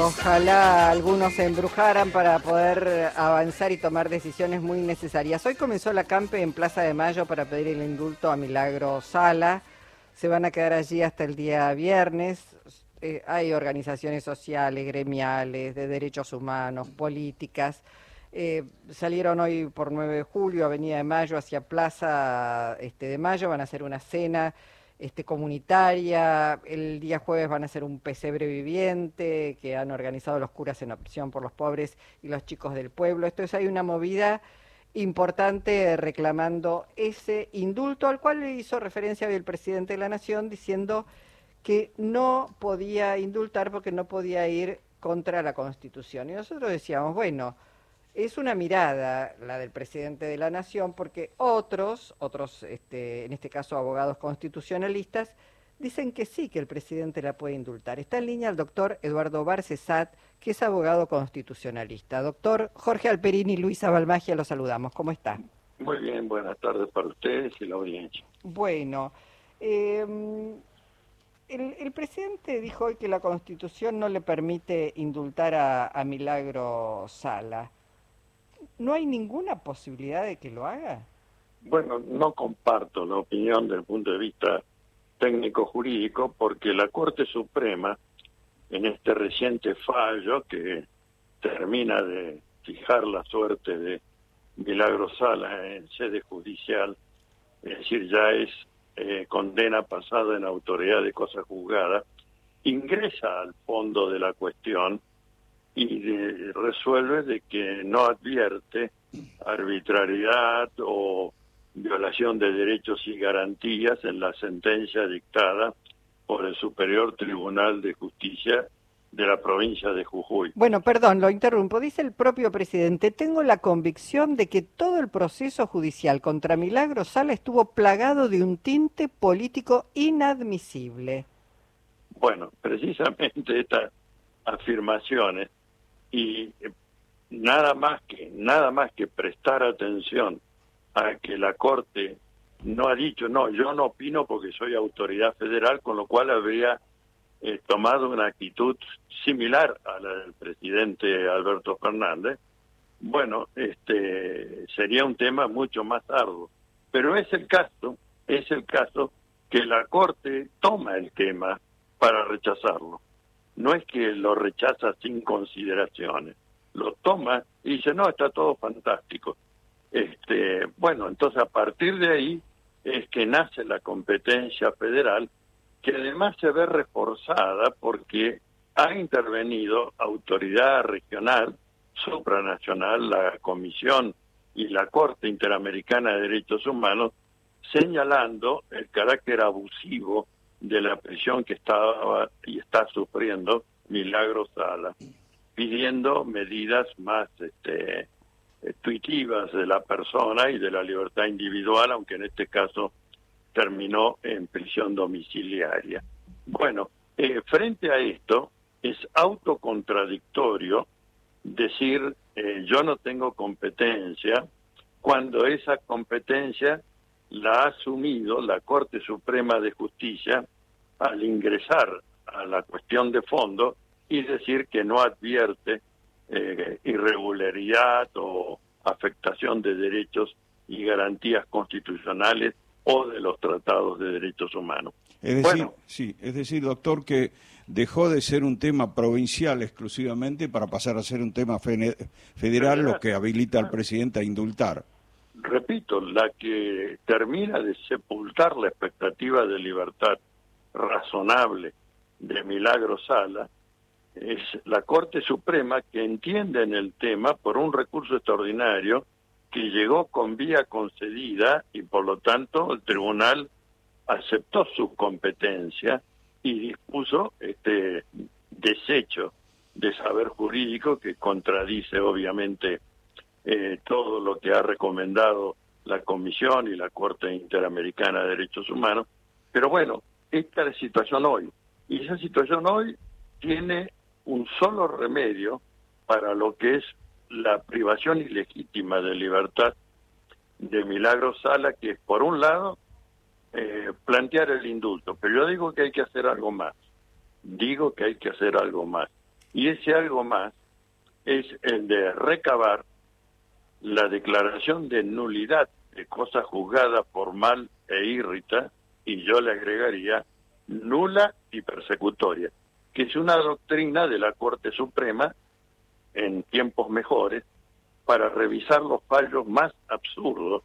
Ojalá algunos se embrujaran para poder avanzar y tomar decisiones muy necesarias. Hoy comenzó la campe en Plaza de Mayo para pedir el indulto a Milagro Sala. Se van a quedar allí hasta el día viernes. Eh, hay organizaciones sociales, gremiales, de derechos humanos, políticas. Eh, salieron hoy por 9 de julio, Avenida de Mayo, hacia Plaza este, de Mayo. Van a hacer una cena este, comunitaria. El día jueves van a ser un pesebre viviente que han organizado los curas en opción por los pobres y los chicos del pueblo. Entonces hay una movida importante reclamando ese indulto al cual le hizo referencia el presidente de la Nación diciendo que no podía indultar porque no podía ir contra la Constitución. Y nosotros decíamos, bueno, es una mirada la del presidente de la Nación, porque otros, otros, este, en este caso abogados constitucionalistas, dicen que sí, que el presidente la puede indultar. Está en línea el doctor Eduardo Barcesat, que es abogado constitucionalista. Doctor Jorge Alperini y Luisa Balmagia, los saludamos. ¿Cómo está? Muy bien, buenas tardes para ustedes y la audiencia. Bueno, em, el, presidente dijo hoy que la Constitución no le permite indultar a, a Milagro Sala. ¿No hay ninguna posibilidad de que lo haga? Bueno, no comparto la opinión desde el punto de vista técnico-jurídico porque la Corte Suprema, en este reciente fallo que termina de fijar la suerte de Milagro Sala en sede judicial, es decir, ya es eh, condena pasada en autoridad de cosa juzgada, ingresa al fondo de la cuestión y resuelve de que no advierte arbitrariedad o violación de derechos y garantías en la sentencia dictada por el Superior Tribunal de Justicia de la provincia de Jujuy. Bueno, perdón, lo interrumpo. Dice el propio presidente, tengo la convicción de que todo el proceso judicial contra Milagro Sala estuvo plagado de un tinte político inadmisible. Bueno, precisamente estas afirmaciones y eh, nada más que nada más que prestar atención a que la corte no ha dicho no yo no opino porque soy autoridad federal con lo cual habría eh, tomado una actitud similar a la del presidente Alberto Fernández. Bueno este sería un tema mucho más arduo. Pero es el caso es el caso que la corte toma el tema para rechazarlo no es que lo rechaza sin consideraciones, lo toma y dice, no, está todo fantástico. Este, bueno, entonces a partir de ahí es que nace la competencia federal, que además se ve reforzada porque ha intervenido autoridad regional, supranacional, la Comisión y la Corte Interamericana de Derechos Humanos, señalando el carácter abusivo de la prisión que estaba y está sufriendo Milagro Sala, pidiendo medidas más este, intuitivas de la persona y de la libertad individual, aunque en este caso terminó en prisión domiciliaria. Bueno, eh, frente a esto, es autocontradictorio decir eh, yo no tengo competencia cuando esa competencia la ha asumido la Corte Suprema de Justicia al ingresar a la cuestión de fondo y decir que no advierte eh, irregularidad o afectación de derechos y garantías constitucionales o de los tratados de derechos humanos. Es decir, sí, es decir, doctor, que dejó de ser un tema provincial exclusivamente para pasar a ser un tema federal, lo que habilita al presidente a indultar repito, la que termina de sepultar la expectativa de libertad razonable de Milagro Sala es la Corte Suprema que entiende en el tema por un recurso extraordinario que llegó con vía concedida y por lo tanto el tribunal aceptó su competencia y dispuso este desecho de saber jurídico que contradice obviamente eh, todo lo que ha recomendado la Comisión y la Corte Interamericana de Derechos Humanos. Pero bueno, esta es la situación hoy. Y esa situación hoy tiene un solo remedio para lo que es la privación ilegítima de libertad de Milagro Sala, que es, por un lado, eh, plantear el indulto. Pero yo digo que hay que hacer algo más. Digo que hay que hacer algo más. Y ese algo más es el de recabar la declaración de nulidad de cosa juzgada formal e irrita, y yo le agregaría nula y persecutoria, que es una doctrina de la Corte Suprema en tiempos mejores para revisar los fallos más absurdos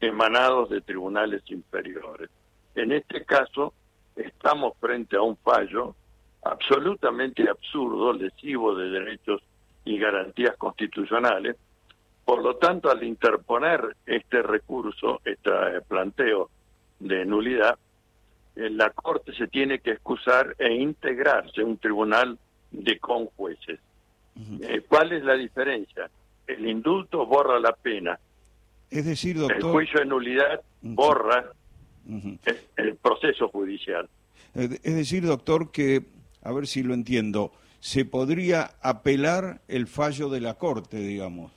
emanados de tribunales inferiores. En este caso, estamos frente a un fallo absolutamente absurdo, lesivo de derechos y garantías constitucionales. Por lo tanto, al interponer este recurso, este planteo de nulidad, eh, la Corte se tiene que excusar e integrarse un tribunal de conjueces. Eh, ¿Cuál es la diferencia? El indulto borra la pena. Es decir, doctor... El juicio de nulidad borra el, proceso judicial. Es decir, doctor, que, a ver si lo entiendo, se podría apelar el fallo de la Corte, digamos.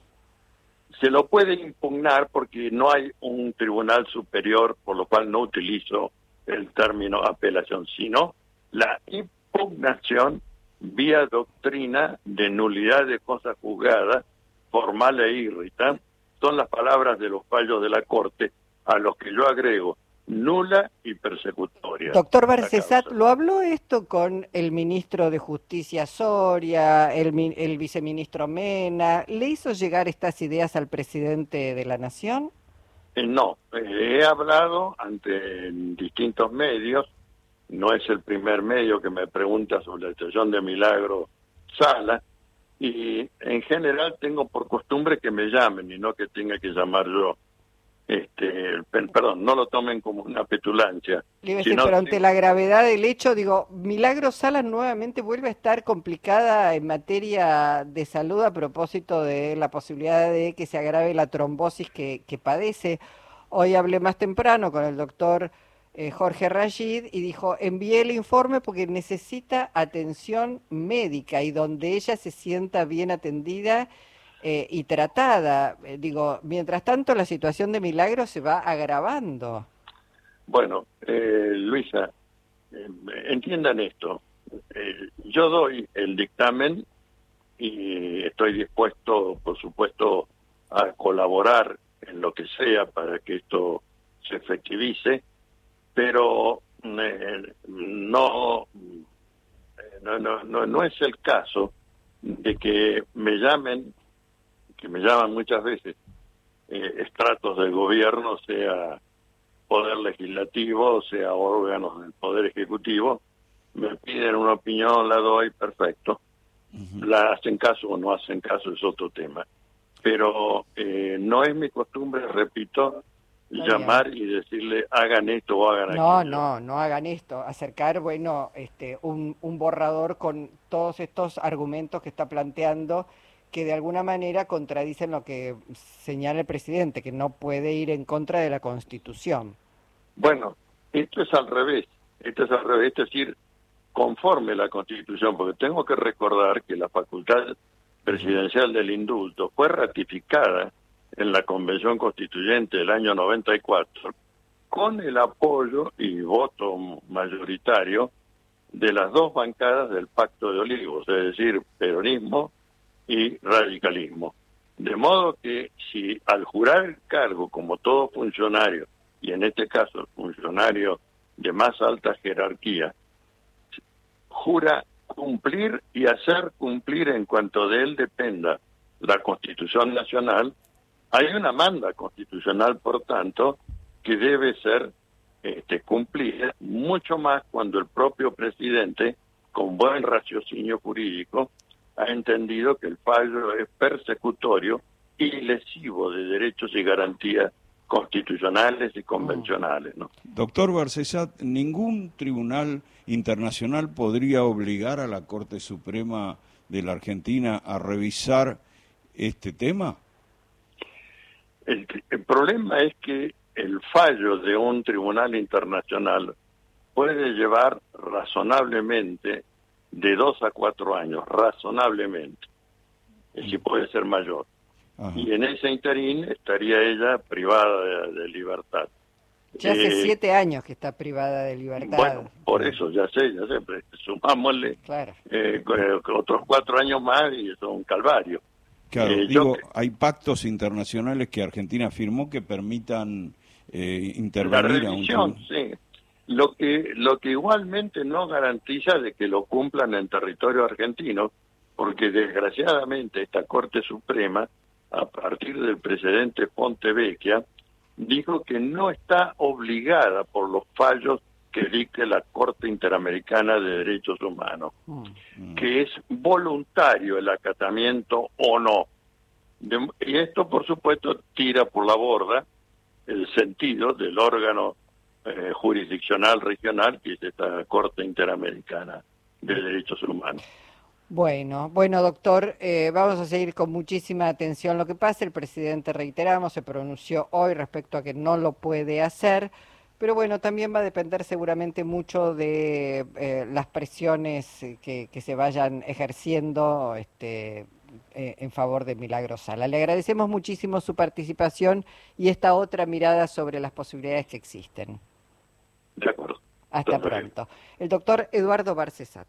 Se lo puede impugnar porque no hay un tribunal superior, por lo cual no utilizo el término apelación, sino la impugnación vía doctrina de nulidad de cosas juzgadas, formal e irrita, son las palabras de los fallos de la Corte, a los que yo agrego nula y persecutoria. Doctor Barcesat, ¿lo habló esto con el ministro de Justicia Soria, el, el viceministro Mena? ¿Le hizo llegar estas ideas al presidente de la Nación? Eh, no, eh, he hablado ante distintos medios, no es el primer medio que me pregunta sobre la situación de Milagro Sala, y en general tengo por costumbre que me llamen y no que tenga que llamar yo. Este, perdón, no lo tomen como una petulancia. pero ante la gravedad del hecho, digo, Milagro Sala nuevamente vuelve a estar complicada en materia de salud a propósito de la posibilidad de que se agrave la trombosis que, que padece. Hoy hablé más temprano con el doctor eh, Jorge Rashid y dijo, envíe el informe porque necesita atención médica y donde ella se sienta bien atendida eh, y tratada. Eh, digo, mientras tanto la situación de Milagro se va agravando. Bueno, eh, Luisa, entiendan esto. yo doy el dictamen y estoy dispuesto, por supuesto, a colaborar en lo que sea para que esto se efectivice, pero no, no, no, no es el caso de que me llamen que me llaman muchas veces eh, estratos del gobierno, sea poder legislativo, sea órganos del poder ejecutivo, me piden una opinión, la doy, perfecto. La hacen caso o no hacen caso es otro tema. Pero eh, no es mi costumbre, repito, llamar y decirle hagan esto o hagan no, aquello. No, no, no hagan esto. Acercar, bueno, este, un, un borrador con todos estos argumentos que está planteando que de alguna manera contradicen lo que señala el presidente, que no puede ir en contra de la Constitución. Bueno, esto es al revés, esto es al revés, es decir, conforme la Constitución, porque tengo que recordar que la facultad presidencial del indulto fue ratificada en la Convención Constituyente del año 94 con el apoyo y voto mayoritario de las dos bancadas del Pacto de Olivos, es decir, peronismo y radicalismo. De modo que si al jurar el cargo como todo funcionario, y en este caso funcionario de más alta jerarquía, jura cumplir y hacer cumplir en cuanto de él dependa la Constitución Nacional, hay una manda constitucional, por tanto, que debe ser este, cumplida, mucho más cuando el propio presidente, con buen raciocinio jurídico, ha entendido que el fallo es persecutorio y lesivo de derechos y garantías constitucionales y convencionales. ¿no? Doctor Barcesat, ¿ningún tribunal internacional podría obligar a la Corte Suprema de la Argentina a revisar este tema? El, el problema es que el fallo de un tribunal internacional puede llevar razonablemente de dos a cuatro años, razonablemente. Es si puede ser mayor. Y en ese interín estaría ella privada de, libertad. Ya hace Eh, siete años que está privada de libertad. Bueno, por eso, ya sé, ya sé, pero sumámosle Claro. eh, eh, otros cuatro años más y eso es un calvario. Claro, Eh, digo, que- hay pactos internacionales que Argentina firmó que permitan eh, La intervenir a un sí. Lo que, lo que igualmente no garantiza de que lo cumplan en territorio argentino, porque desgraciadamente esta Corte Suprema, a partir del precedente Pontevecchia, dijo que no está obligada por los fallos que dicte la Corte Interamericana de Derechos Humanos, Mm. que es voluntario el acatamiento o no. De- y esto, por supuesto, tira por la borda el sentido del órgano eh, jurisdiccional regional, que es esta Corte Interamericana de Derechos Humanos. Bueno, bueno, doctor, eh, vamos a seguir con muchísima atención lo que pasa. El presidente, reiteramos, se pronunció hoy respecto a que no lo puede hacer, pero bueno, también va a depender seguramente mucho de eh, las presiones que, se vayan ejerciendo este, eh, en favor de Milagro Sala. Le agradecemos muchísimo su participación y esta otra mirada sobre las posibilidades que existen. De acuerdo. Hasta pronto. El doctor Eduardo Barcesat.